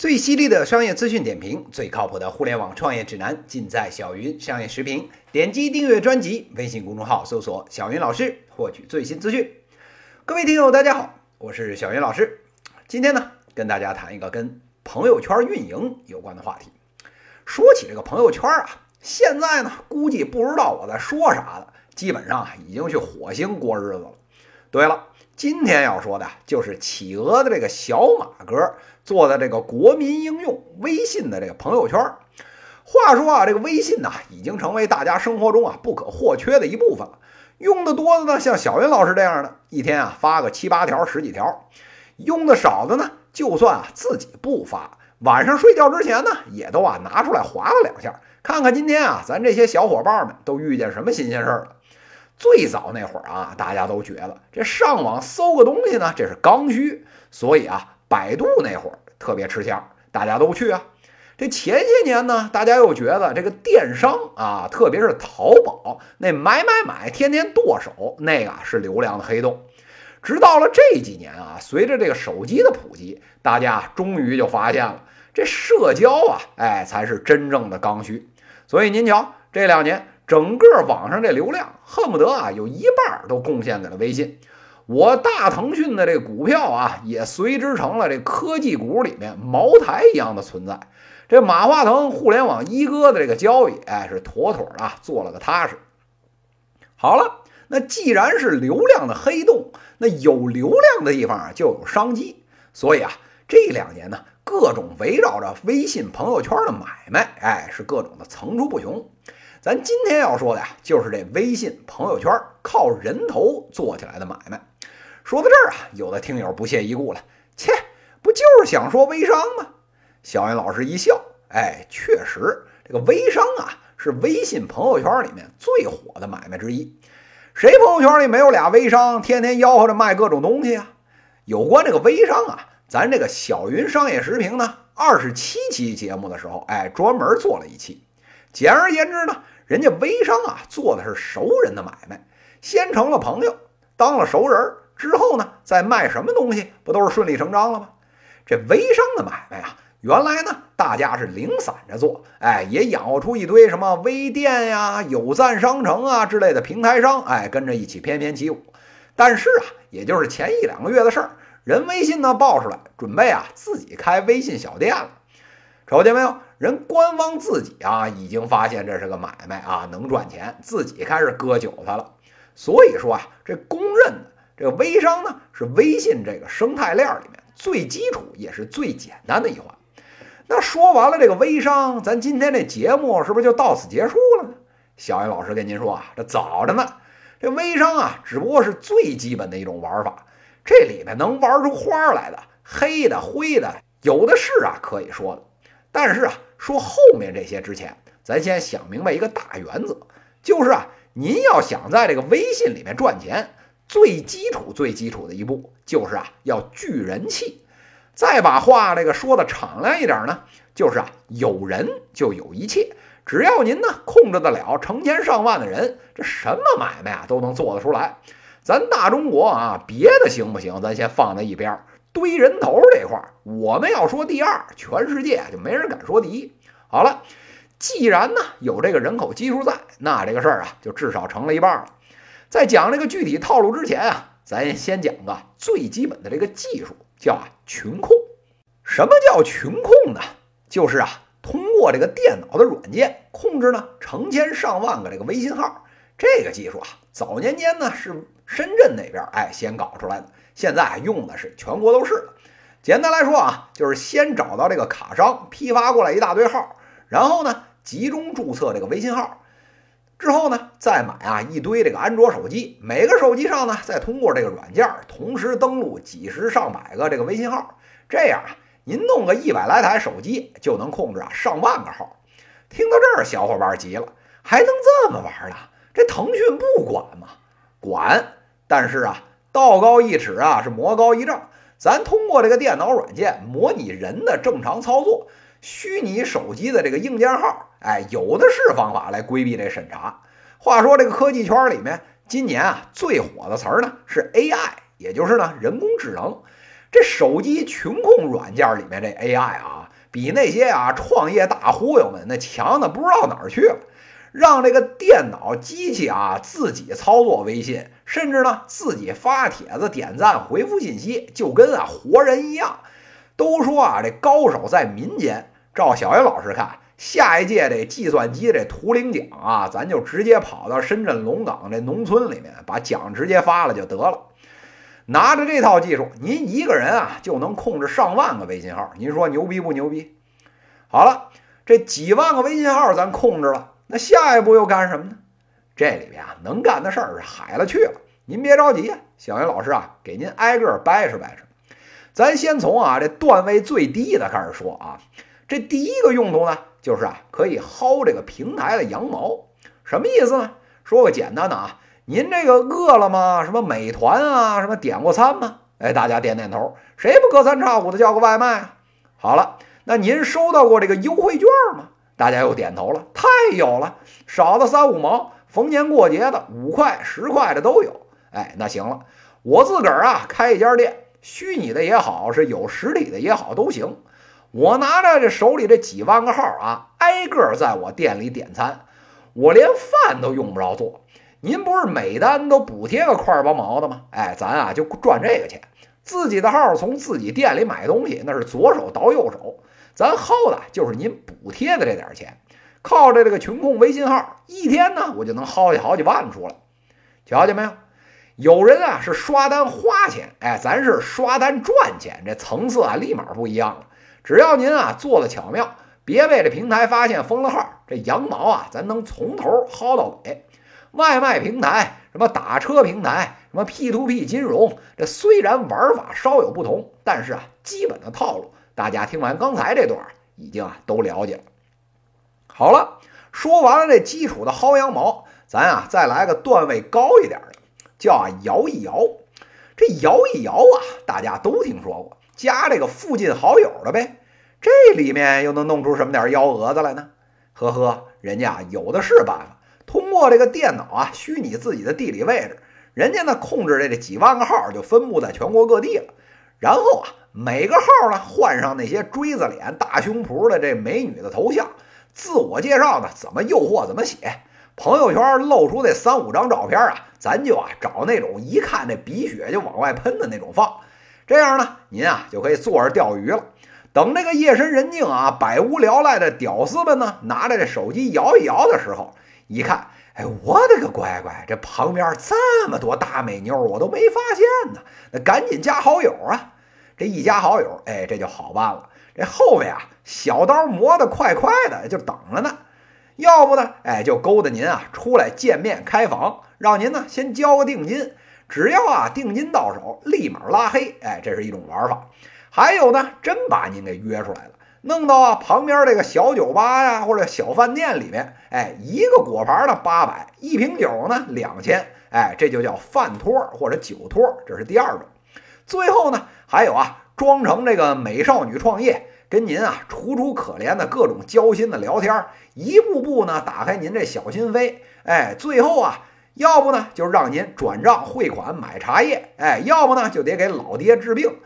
最犀利的商业资讯点评，最靠谱的互联网创业指南，尽在小云商业时评。点击订阅专辑，微信公众号搜索“小云老师”，获取最新资讯。各位听友，大家好，我是小云老师。今天呢，跟大家谈一个跟朋友圈运营有关的话题。说起这个朋友圈啊，现在呢，估计不知道我在说啥的，基本上已经去火星过日子了。对了。今天要说的就是企鹅的这个小马哥做的这个国民应用微信的这个朋友圈。话说啊，这个微信呢，已经成为大家生活中啊不可或缺的一部分了。用的多的呢，像小云老师这样的，一天啊发个七八条、十几条；用的少的呢，就算啊自己不发，晚上睡觉之前呢，也都啊拿出来划了两下，看看今天啊咱这些小伙伴们都遇见什么新鲜事儿了。最早那会儿啊，大家都觉得这上网搜个东西呢，这是刚需，所以啊，百度那会儿特别吃香，大家都去啊。这前些年呢，大家又觉得这个电商啊，特别是淘宝那买买买，天天剁手，那个是流量的黑洞。直到了这几年啊，随着这个手机的普及，大家终于就发现了这社交啊，哎，才是真正的刚需。所以您瞧，这两年。整个网上这流量恨不得啊有一半都贡献给了微信，我大腾讯的这股票啊也随之成了这科技股里面茅台一样的存在。这马化腾互联网一哥的这个交易，哎是妥妥的做了个踏实。好了，那既然是流量的黑洞，那有流量的地方啊就有商机。所以啊这两年呢，各种围绕着微信朋友圈的买卖，哎是各种的层出不穷。咱今天要说的呀，就是这微信朋友圈靠人头做起来的买卖。说到这儿啊，有的听友不屑一顾了，切，不就是想说微商吗？小云老师一笑，哎，确实，这个微商啊，是微信朋友圈里面最火的买卖之一。谁朋友圈里没有俩微商，天天吆喝着卖各种东西啊？有关这个微商啊，咱这个小云商业时评呢，二十七期节目的时候，哎，专门做了一期。简而言之呢。人家微商啊，做的是熟人的买卖，先成了朋友，当了熟人之后呢，再卖什么东西，不都是顺理成章了吗？这微商的买卖啊，原来呢，大家是零散着做，哎，也养活出一堆什么微店呀、有赞商城啊之类的平台商，哎，跟着一起翩翩起舞。但是啊，也就是前一两个月的事儿，人微信呢爆出来，准备啊自己开微信小店了。瞅见没有？人官方自己啊，已经发现这是个买卖啊，能赚钱，自己开始割韭菜了。所以说啊，这公认的这个微商呢，是微信这个生态链里面最基础也是最简单的一环。那说完了这个微商，咱今天这节目是不是就到此结束了呢？小云老师跟您说啊，这早着呢。这微商啊，只不过是最基本的一种玩法，这里面能玩出花来的，黑的、灰的，有的是啊，可以说的。但是啊，说后面这些之前，咱先想明白一个大原则，就是啊，您要想在这个微信里面赚钱，最基础、最基础的一步就是啊，要聚人气。再把话这个说的敞亮一点呢，就是啊，有人就有一切。只要您呢控制得了成千上万的人，这什么买卖啊都能做得出来。咱大中国啊，别的行不行？咱先放在一边儿。堆人头这块儿，我们要说第二，全世界就没人敢说第一。好了，既然呢有这个人口基数在，那这个事儿啊就至少成了一半了。在讲这个具体套路之前啊，咱先讲个最基本的这个技术，叫群控。什么叫群控呢？就是啊通过这个电脑的软件控制呢成千上万个这个微信号。这个技术啊，早年间呢是深圳那边哎先搞出来的。现在用的是全国都是了。简单来说啊，就是先找到这个卡商批发过来一大堆号，然后呢集中注册这个微信号，之后呢再买啊一堆这个安卓手机，每个手机上呢再通过这个软件同时登录几十上百个这个微信号，这样啊您弄个一百来台手机就能控制啊上万个号。听到这儿，小伙伴急了，还能这么玩呢？这腾讯不管吗？管，但是啊。道高一尺啊，是魔高一丈。咱通过这个电脑软件模拟人的正常操作，虚拟手机的这个硬件号，哎，有的是方法来规避这审查。话说这个科技圈里面，今年啊最火的词儿呢是 AI，也就是呢人工智能。这手机群控软件里面这 AI 啊，比那些啊创业大忽悠们那强的不知道哪儿去了。让这个电脑机器啊自己操作微信，甚至呢自己发帖子、点赞、回复信息，就跟啊活人一样。都说啊这高手在民间。照小云老师看，下一届这计算机这图灵奖啊，咱就直接跑到深圳龙岗这农村里面，把奖直接发了就得了。拿着这套技术，您一个人啊就能控制上万个微信号，您说牛逼不牛逼？好了，这几万个微信号咱控制了。那下一步又干什么呢？这里边啊，能干的事儿是海了去了。您别着急啊，小云老师啊，给您挨个掰扯掰扯。咱先从啊这段位最低的开始说啊。这第一个用途呢，就是啊可以薅这个平台的羊毛。什么意思呢？说个简单的啊，您这个饿了么、什么美团啊、什么点过餐吗？哎，大家点点头。谁不隔三差五的叫个外卖啊？好了，那您收到过这个优惠券吗？大家又点头了，太有了，少的三五毛，逢年过节的五块、十块的都有。哎，那行了，我自个儿啊开一家店，虚拟的也好，是有实体的也好，都行。我拿着这手里这几万个号啊，挨个在我店里点餐，我连饭都用不着做。您不是每单都补贴个块儿八毛的吗？哎，咱啊就赚这个钱。自己的号从自己店里买东西，那是左手倒右手。咱薅的就是您补贴的这点钱，靠着这个群控微信号，一天呢我就能薅下好几万出来。瞧见没有？有人啊是刷单花钱，哎，咱是刷单赚钱，这层次啊立马不一样了。只要您啊做的巧妙，别被这平台发现封了号，这羊毛啊咱能从头薅到尾。外卖平台、什么打车平台、什么 P to P 金融，这虽然玩法稍有不同，但是啊基本的套路。大家听完刚才这段，已经啊都了解了。好了，说完了这基础的薅羊毛，咱啊再来个段位高一点的，叫啊摇一摇。这摇一摇啊，大家都听说过，加这个附近好友的呗。这里面又能弄出什么点幺蛾子来呢？呵呵，人家啊有的是办法，通过这个电脑啊虚拟自己的地理位置，人家呢控制这这几万个号就分布在全国各地了，然后啊。每个号呢换上那些锥子脸、大胸脯的这美女的头像，自我介绍呢怎么诱惑怎么写，朋友圈露出那三五张照片啊，咱就啊找那种一看这鼻血就往外喷的那种放，这样呢您啊就可以坐着钓鱼了。等这个夜深人静啊，百无聊赖的屌丝们呢拿着这手机摇一摇的时候，一看，哎，我的个乖乖，这旁边这么多大美妞，我都没发现呢，那赶紧加好友啊！这一加好友，哎，这就好办了。这后面啊，小刀磨得快快的，就等着呢。要不呢，哎，就勾搭您啊，出来见面开房，让您呢先交个定金。只要啊定金到手，立马拉黑。哎，这是一种玩法。还有呢，真把您给约出来了，弄到啊旁边这个小酒吧呀或者小饭店里面，哎，一个果盘呢八百，一瓶酒呢两千，哎，这就叫饭托或者酒托，这是第二种。最后呢，还有啊，装成这个美少女创业，跟您啊楚楚可怜的各种交心的聊天，一步步呢打开您这小心扉，哎，最后啊，要不呢就让您转账汇款买茶叶，哎，要不呢就得给老爹治病，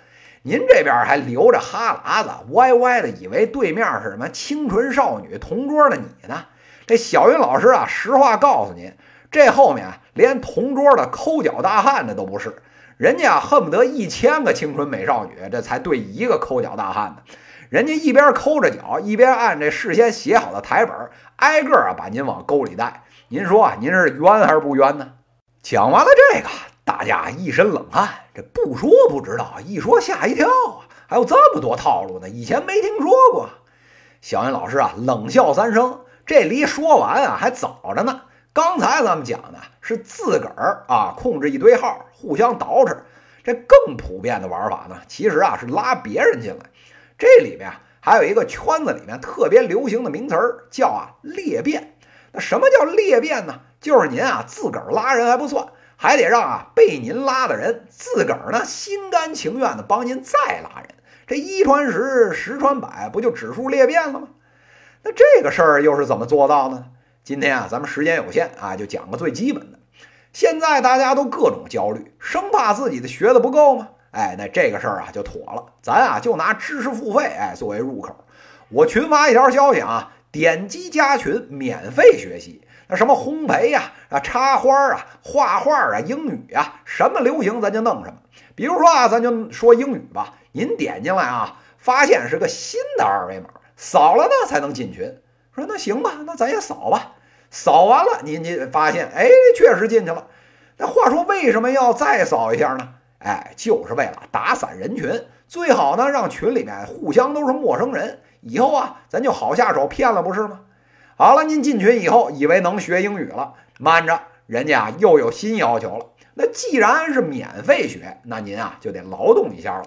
您这边还流着哈喇子，歪歪的以为对面是什么清纯少女同桌的你呢？这小云老师啊，实话告诉您，这后面连同桌的抠脚大汉的都不是。人家恨不得一千个青春美少女，这才对一个抠脚大汉呢。人家一边抠着脚，一边按这事先写好的台本，挨个啊把您往沟里带。您说啊您是冤还是不冤呢？讲完了这个，大家一身冷汗。这不说不知道，一说吓一跳啊！还有这么多套路呢，以前没听说过。小云老师啊，冷笑三声。这离说完啊还早着呢。刚才咱们讲的是自个儿啊控制一堆号，互相捯饬。这更普遍的玩法呢，其实啊是拉别人进来。这里面还有一个圈子里面特别流行的名词儿，叫啊裂变。那什么叫裂变呢？就是您啊自个儿拉人还不算，还得让啊被您拉的人自个儿呢心甘情愿的帮您再拉人。这一传十，十传百，不就指数裂变了吗？那这个事儿又是怎么做到呢？今天啊，咱们时间有限啊，就讲个最基本的。现在大家都各种焦虑，生怕自己的学的不够吗？哎，那这个事儿啊就妥了，咱啊就拿知识付费哎作为入口。我群发一条消息啊，点击加群免费学习。那什么烘焙呀，啊插花啊，画画啊，英语啊，什么流行咱就弄什么。比如说啊，咱就说英语吧，您点进来啊，发现是个新的二维码，扫了呢才能进群。说那行吧，那咱也扫吧。扫完了，您就发现，哎，确实进去了。那话说，为什么要再扫一下呢？哎，就是为了打散人群，最好呢让群里面互相都是陌生人，以后啊咱就好下手骗了，不是吗？好了，您进群以后以为能学英语了，慢着，人家又有新要求了。那既然是免费学，那您啊就得劳动一下了，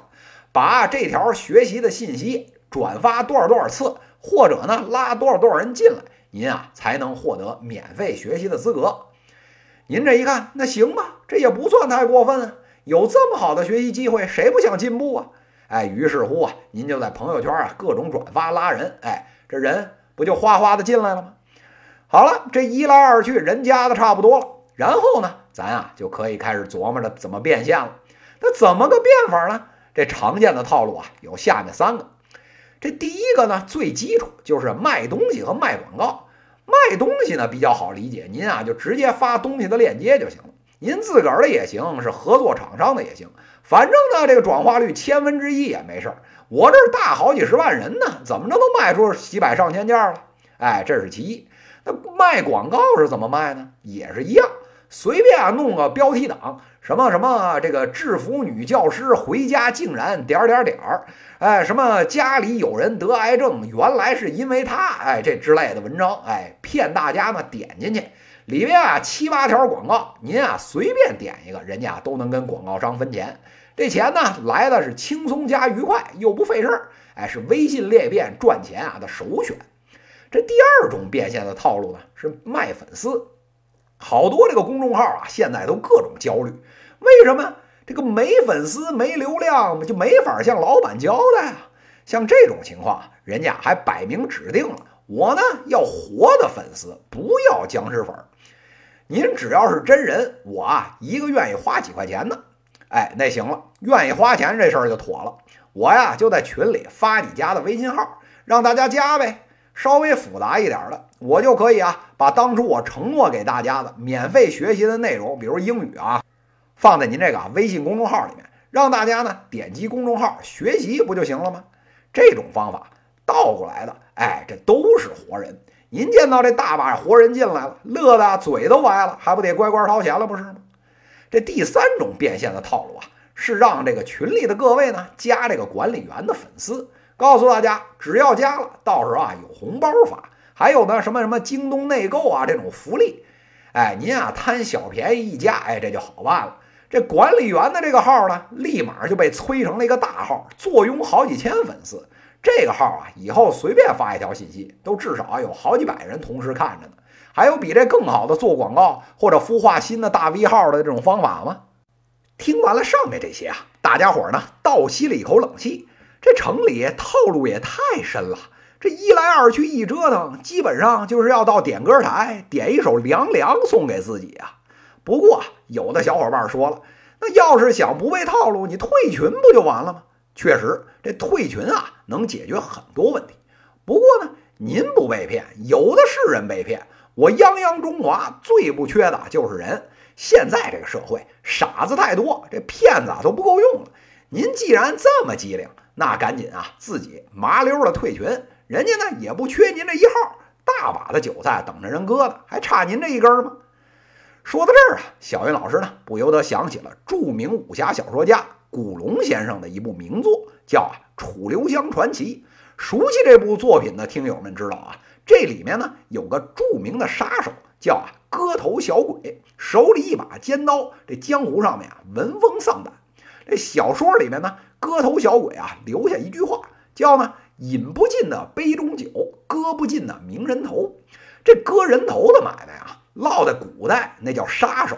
把这条学习的信息转发多少多少次，或者呢拉多少多少人进来，您啊才能获得免费学习的资格。您这一看，那行吧，这也不算太过分啊。有这么好的学习机会，谁不想进步啊？哎，于是乎啊，您就在朋友圈啊各种转发拉人，哎，这人。不就哗哗的进来了吗？好了，这一来二去，人加的差不多了，然后呢，咱啊就可以开始琢磨着怎么变现了。那怎么个变法呢？这常见的套路啊，有下面三个。这第一个呢，最基础就是卖东西和卖广告。卖东西呢比较好理解，您啊就直接发东西的链接就行了。您自个儿的也行，是合作厂商的也行，反正呢这个转化率千分之一也没事儿。我这大好几十万人呢，怎么着都卖出几百上千件了？哎，这是其一。那卖广告是怎么卖呢？也是一样，随便啊弄个标题党，什么什么这个制服女教师回家竟然点点点儿，哎，什么家里有人得癌症，原来是因为他，哎，这之类的文章，哎，骗大家呢点进去，里面啊七八条广告，您啊随便点一个，人家都能跟广告商分钱。这钱呢来的是轻松加愉快，又不费事儿，哎，是微信裂变赚钱啊的首选。这第二种变现的套路呢是卖粉丝，好多这个公众号啊现在都各种焦虑，为什么？这个没粉丝没流量就没法向老板交代啊。像这种情况，人家还摆明指定了，我呢要活的粉丝，不要僵尸粉。您只要是真人，我啊一个愿意花几块钱的。哎，那行了，愿意花钱这事儿就妥了。我呀就在群里发你家的微信号，让大家加呗。稍微复杂一点的，我就可以啊把当初我承诺给大家的免费学习的内容，比如英语啊，放在您这个微信公众号里面，让大家呢点击公众号学习不就行了吗？这种方法倒过来的，哎，这都是活人。您见到这大把活人进来了，乐的嘴都歪了，还不得乖乖掏钱了，不是吗？这第三种变现的套路啊，是让这个群里的各位呢加这个管理员的粉丝，告诉大家，只要加了，到时候啊有红包发，还有呢什么什么京东内购啊这种福利。哎，您啊贪小便宜一加，哎这就好办了。这管理员的这个号呢，立马就被催成了一个大号，坐拥好几千粉丝。这个号啊，以后随便发一条信息，都至少有好几百人同时看着呢。还有比这更好的做广告或者孵化新的大 V 号的这种方法吗？听完了上面这些啊，大家伙呢倒吸了一口冷气。这城里套路也太深了，这一来二去一折腾，基本上就是要到点歌台点一首《凉凉》送给自己啊。不过有的小伙伴说了，那要是想不被套路，你退群不就完了吗？确实，这退群啊能解决很多问题。不过呢，您不被骗，有的是人被骗。我泱泱中华最不缺的就是人。现在这个社会傻子太多，这骗子啊都不够用了。您既然这么机灵，那赶紧啊，自己麻溜的退群。人家呢也不缺您这一号，大把的韭菜等着人割呢，还差您这一根吗？说到这儿啊，小云老师呢不由得想起了著名武侠小说家古龙先生的一部名作，叫《啊楚留香传奇》。熟悉这部作品的听友们知道啊。这里面呢有个著名的杀手，叫啊割头小鬼，手里一把尖刀，这江湖上面啊闻风丧胆。这小说里面呢，割头小鬼啊留下一句话，叫呢饮不尽的杯中酒，割不尽的名人头。这割人头的买卖啊，落在古代那叫杀手，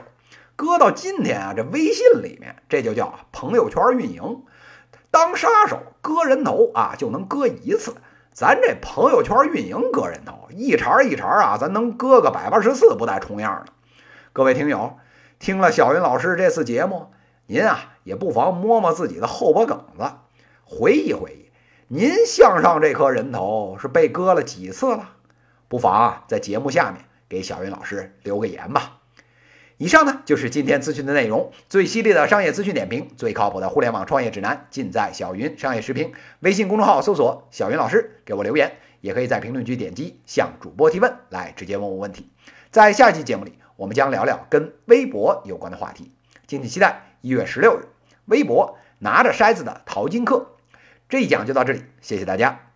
搁到今天啊，这微信里面这就叫朋友圈运营。当杀手割人头啊，就能割一次。咱这朋友圈运营割人头，一茬一茬啊，咱能割个百八十四不带重样的。各位听友，听了小云老师这次节目，您啊也不妨摸摸自己的后脖梗子，回忆回忆，您向上这颗人头是被割了几次了？不妨，在节目下面给小云老师留个言吧。以上呢就是今天资讯的内容，最犀利的商业资讯点评，最靠谱的互联网创业指南，尽在小云商业时评。微信公众号搜索“小云老师”，给我留言，也可以在评论区点击向主播提问，来直接问我问题。在下期节目里，我们将聊聊跟微博有关的话题，敬请期待。一月十六日，微博拿着筛子的淘金客，这一讲就到这里，谢谢大家。